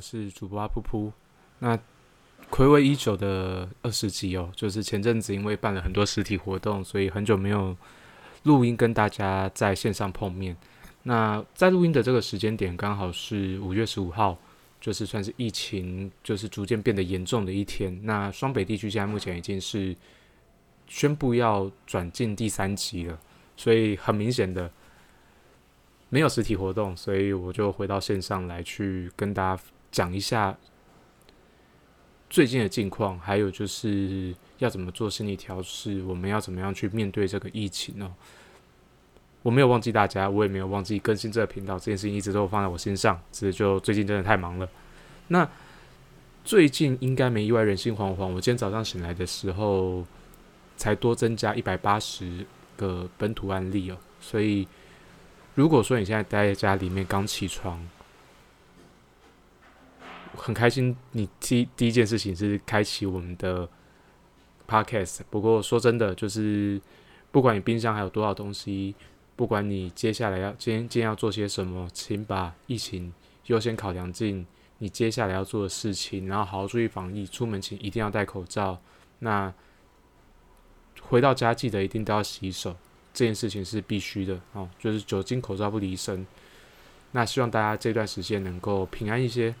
我是主播阿噗噗。那暌违已久的二十集哦，就是前阵子因为办了很多实体活动，所以很久没有录音跟大家在线上碰面。那在录音的这个时间点，刚好是五月十五号，就是算是疫情就是逐渐变得严重的一天。那双北地区现在目前已经是宣布要转进第三级了，所以很明显的。没有实体活动，所以我就回到线上来去跟大家讲一下最近的近况，还有就是要怎么做心理调试，我们要怎么样去面对这个疫情呢？我没有忘记大家，我也没有忘记更新这个频道，这件事情一直都放在我心上，只是就最近真的太忙了。那最近应该没意外，人心惶惶。我今天早上醒来的时候，才多增加一百八十个本土案例哦，所以。如果说你现在待在家里面刚起床，很开心，你第第一件事情是开启我们的 podcast。不过说真的，就是不管你冰箱还有多少东西，不管你接下来要今天今天要做些什么，请把疫情优先考量进你接下来要做的事情，然后好好注意防疫。出门前一定要戴口罩。那回到家记得一定都要洗手。这件事情是必须的哦，就是酒精口罩不离身。那希望大家这段时间能够平安一些。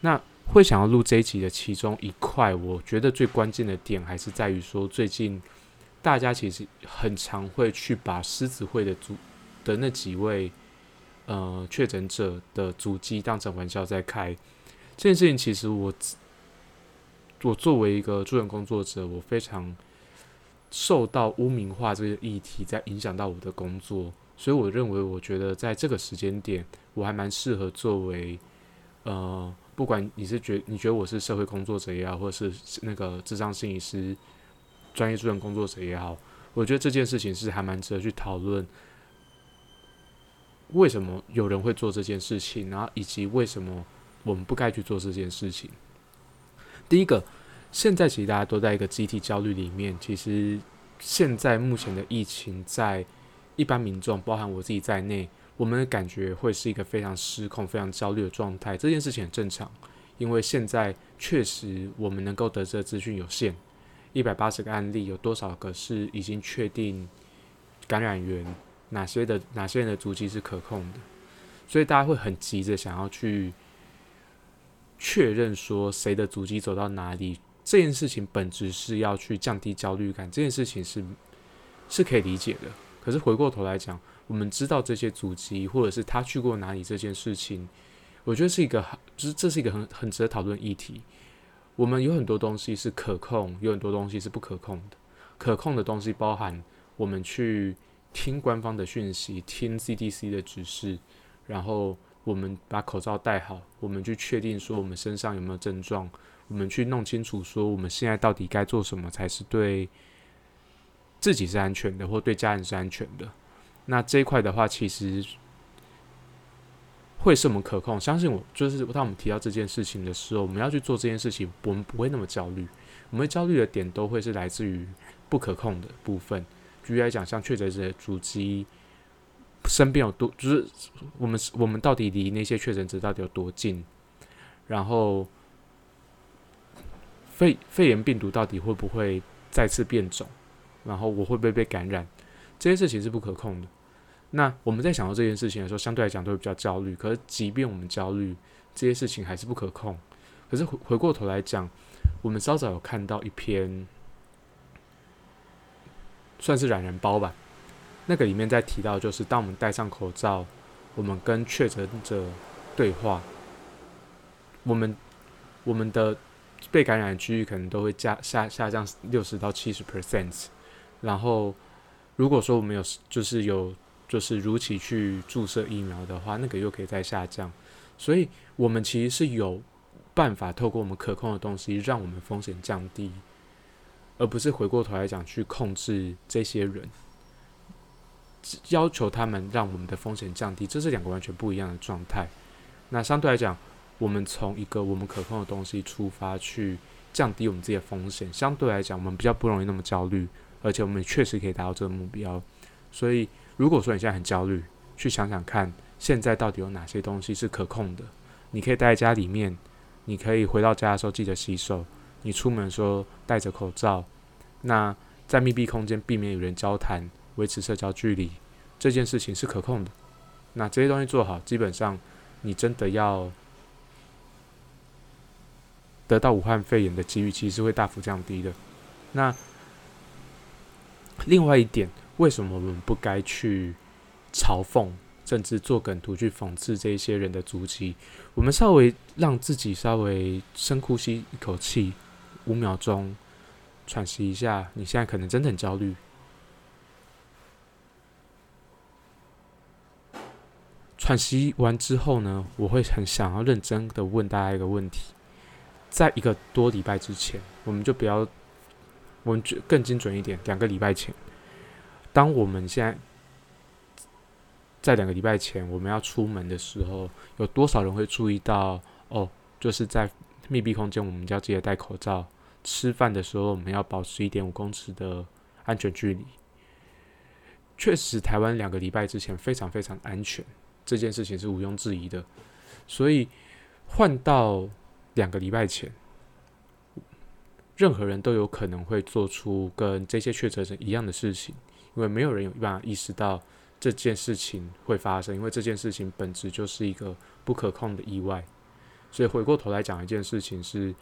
那会想要录这一集的其中一块，我觉得最关键的点还是在于说，最近大家其实很常会去把狮子会的主的那几位呃确诊者的足迹当成玩笑在开。这件事情其实我我作为一个助人工作者，我非常。受到污名化这个议题在影响到我的工作，所以我认为，我觉得在这个时间点，我还蛮适合作为，呃，不管你是觉你觉得我是社会工作者也好，或者是那个智商心理师、专业助人工作者也好，我觉得这件事情是还蛮值得去讨论，为什么有人会做这件事情，然后以及为什么我们不该去做这件事情。第一个。现在其实大家都在一个集体焦虑里面。其实现在目前的疫情，在一般民众，包含我自己在内，我们的感觉会是一个非常失控、非常焦虑的状态。这件事情很正常，因为现在确实我们能够得知的资讯有限。一百八十个案例，有多少个是已经确定感染源？哪些的哪些人的足迹是可控的？所以大家会很急着想要去确认说谁的足迹走到哪里。这件事情本质是要去降低焦虑感，这件事情是是可以理解的。可是回过头来讲，我们知道这些足迹，或者是他去过哪里这件事情，我觉得是一个，就是这是一个很很值得讨论议题。我们有很多东西是可控，有很多东西是不可控的。可控的东西包含我们去听官方的讯息，听 CDC 的指示，然后我们把口罩戴好，我们去确定说我们身上有没有症状。我们去弄清楚，说我们现在到底该做什么才是对自己是安全的，或对家人是安全的。那这一块的话，其实会是我们可控。相信我，就是当我们提到这件事情的时候，我们要去做这件事情，我们不会那么焦虑。我们焦虑的点都会是来自于不可控的部分。举例来讲，像确诊者主机身边有多，就是我们我们到底离那些确诊者到底有多近，然后。肺肺炎病毒到底会不会再次变种？然后我会不会被感染？这些事情是不可控的。那我们在想到这件事情的时候，相对来讲都会比较焦虑。可是，即便我们焦虑，这些事情还是不可控。可是回回过头来讲，我们稍早有看到一篇，算是懒人包吧。那个里面在提到，就是当我们戴上口罩，我们跟确诊者对话，我们我们的。被感染的区域可能都会下下下降六十到七十 percent，然后如果说我们有就是有就是如期去注射疫苗的话，那个又可以再下降，所以我们其实是有办法透过我们可控的东西，让我们风险降低，而不是回过头来讲去控制这些人，要求他们让我们的风险降低，这是两个完全不一样的状态。那相对来讲。我们从一个我们可控的东西出发，去降低我们自己的风险。相对来讲，我们比较不容易那么焦虑，而且我们确实可以达到这个目标。所以，如果说你现在很焦虑，去想想看，现在到底有哪些东西是可控的？你可以待在家里面，你可以回到家的时候记得洗手，你出门的时候戴着口罩。那在密闭空间避免与人交谈，维持社交距离，这件事情是可控的。那这些东西做好，基本上你真的要得到武汉肺炎的几率，其实是会大幅降低的。那另外一点，为什么我们不该去嘲讽，甚至做梗图去讽刺这些人的足迹？我们稍微让自己稍微深呼吸一口气，五秒钟。喘息一下，你现在可能真的很焦虑。喘息完之后呢，我会很想要认真的问大家一个问题：在一个多礼拜之前，我们就不要，我们就更精准一点，两个礼拜前，当我们现在在两个礼拜前我们要出门的时候，有多少人会注意到？哦，就是在密闭空间，我们就要记得戴口罩。吃饭的时候，我们要保持一点五公尺的安全距离。确实，台湾两个礼拜之前非常非常安全，这件事情是毋庸置疑的。所以换到两个礼拜前，任何人都有可能会做出跟这些确诊者一样的事情，因为没有人有办法意识到这件事情会发生，因为这件事情本质就是一个不可控的意外。所以回过头来讲一件事情是。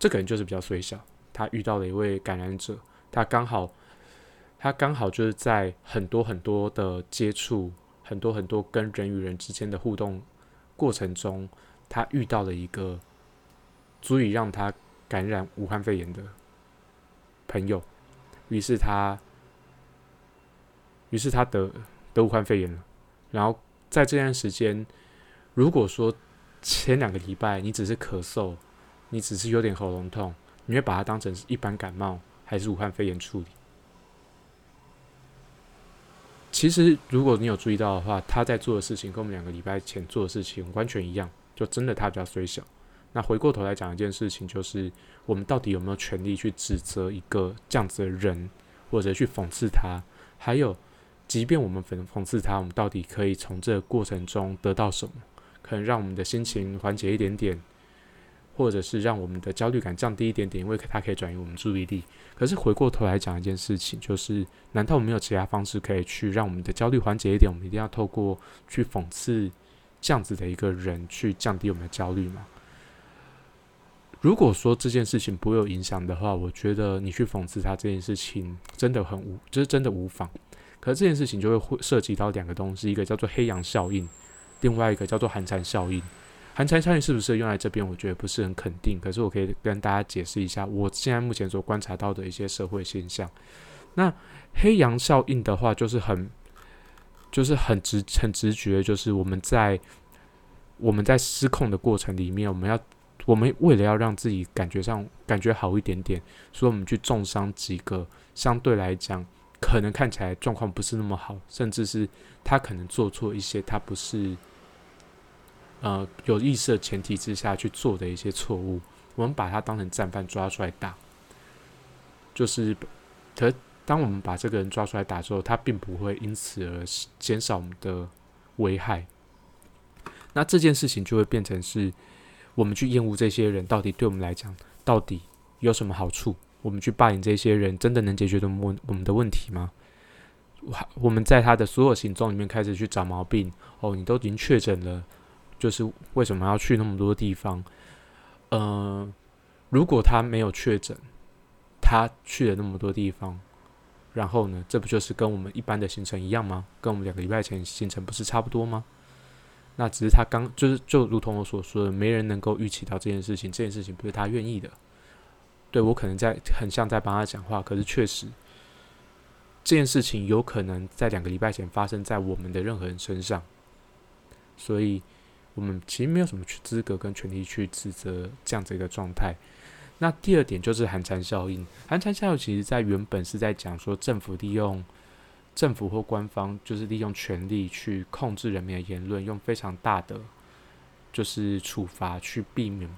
这个人就是比较衰小，他遇到了一位感染者，他刚好，他刚好就是在很多很多的接触，很多很多跟人与人之间的互动过程中，他遇到了一个足以让他感染武汉肺炎的朋友，于是他，于是他得得武汉肺炎了。然后在这段时间，如果说前两个礼拜你只是咳嗽，你只是有点喉咙痛，你会把它当成是一般感冒还是武汉肺炎处理？其实，如果你有注意到的话，他在做的事情跟我们两个礼拜前做的事情完全一样，就真的他比较虽小。那回过头来讲一件事情，就是我们到底有没有权利去指责一个这样子的人，或者去讽刺他？还有，即便我们讽讽刺他，我们到底可以从这个过程中得到什么？可能让我们的心情缓解一点点。或者是让我们的焦虑感降低一点点，因为它可以转移我们注意力。可是回过头来讲一件事情，就是难道我们没有其他方式可以去让我们的焦虑缓解一点？我们一定要透过去讽刺这样子的一个人去降低我们的焦虑吗？如果说这件事情不会有影响的话，我觉得你去讽刺他这件事情真的很无，就是真的无妨。可是这件事情就会会涉及到两个东西，一个叫做黑羊效应，另外一个叫做寒蝉效应。寒蝉效应是不是用在这边？我觉得不是很肯定。可是我可以跟大家解释一下，我现在目前所观察到的一些社会现象。那黑羊效应的话，就是很，就是很直、很直觉，就是我们在我们在失控的过程里面，我们要我们为了要让自己感觉上感觉好一点点，所以我们去重伤几个相对来讲可能看起来状况不是那么好，甚至是他可能做错一些，他不是。呃，有意识的前提之下去做的一些错误，我们把他当成战犯抓出来打，就是，可当我们把这个人抓出来打之后，他并不会因此而减少我们的危害。那这件事情就会变成是，我们去厌恶这些人，到底对我们来讲，到底有什么好处？我们去霸凌这些人，真的能解决我们我们的问题吗？我我们在他的所有行踪里面开始去找毛病。哦，你都已经确诊了。就是为什么要去那么多地方？呃，如果他没有确诊，他去了那么多地方，然后呢，这不就是跟我们一般的行程一样吗？跟我们两个礼拜前行程不是差不多吗？那只是他刚就是就如同我所说的，没人能够预期到这件事情，这件事情不是他愿意的。对我可能在很像在帮他讲话，可是确实这件事情有可能在两个礼拜前发生在我们的任何人身上，所以。我们其实没有什么资格跟权利去指责这样子一个状态。那第二点就是寒蝉效应。寒蝉效应其实在原本是在讲说政府利用政府或官方就是利用权力去控制人民的言论，用非常大的就是处罚去避免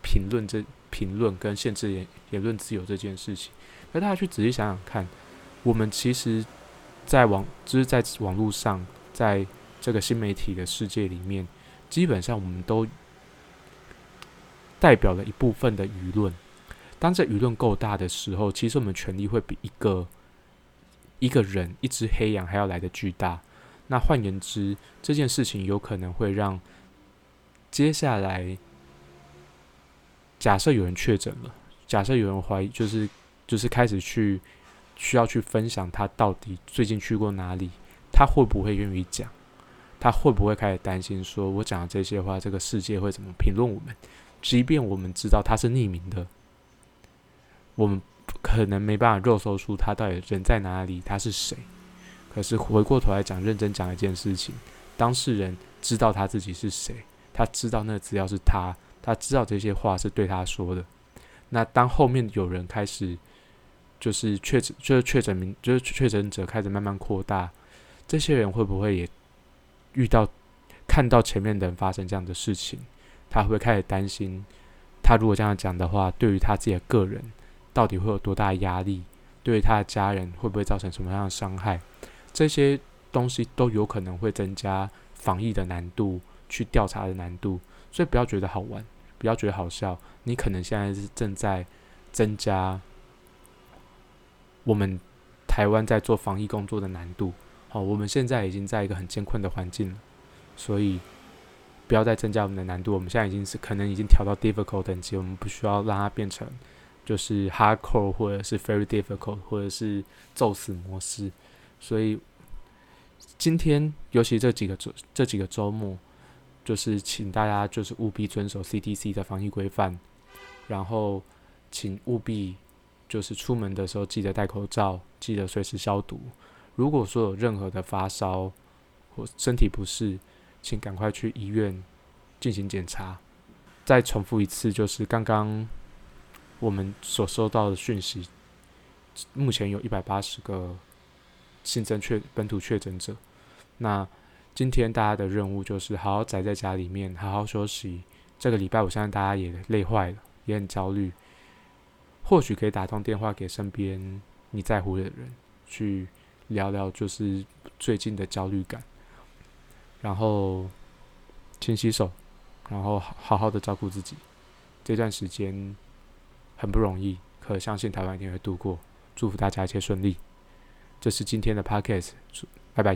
评论这评论跟限制言言论自由这件事情。可大家去仔细想想看，我们其实在网就是在网络上，在这个新媒体的世界里面。基本上，我们都代表了一部分的舆论。当这舆论够大的时候，其实我们权力会比一个一个人、一只黑羊还要来的巨大。那换言之，这件事情有可能会让接下来，假设有人确诊了，假设有人怀疑，就是就是开始去需要去分享他到底最近去过哪里，他会不会愿意讲？他会不会开始担心，说我讲的这些话，这个世界会怎么评论我们？即便我们知道他是匿名的，我们可能没办法肉搜出他到底人在哪里，他是谁。可是回过头来讲，认真讲一件事情，当事人知道他自己是谁，他知道那个资料是他，他知道这些话是对他说的。那当后面有人开始就是确诊，就是确诊名，就是确诊者开始慢慢扩大，这些人会不会也遇到看到前面的人发生这样的事情，他会不会开始担心？他如果这样讲的话，对于他自己的个人到底会有多大压力？对他的家人会不会造成什么样的伤害？这些东西都有可能会增加防疫的难度，去调查的难度，所以不要觉得好玩，不要觉得好笑。你可能现在是正在增加我们台湾在做防疫工作的难度。好，我们现在已经在一个很艰困的环境了，所以不要再增加我们的难度。我们现在已经是可能已经调到 difficult 等级，我们不需要让它变成就是 hardcore 或者是 very difficult 或者是宙死模式。所以今天，尤其这几个周这几个周末，就是请大家就是务必遵守 CDC 的防疫规范，然后请务必就是出门的时候记得戴口罩，记得随时消毒。如果说有任何的发烧或身体不适，请赶快去医院进行检查。再重复一次，就是刚刚我们所收到的讯息，目前有一百八十个。新增确本土确诊者，那今天大家的任务就是好好宅在家里面，好好休息。这个礼拜我相信大家也累坏了，也很焦虑。或许可以打通电话给身边你在乎的人，去聊聊就是最近的焦虑感。然后勤洗手，然后好好的照顾自己。这段时间很不容易，可相信台湾一定会度过。祝福大家一切顺利。这是今天的 podcast，拜拜。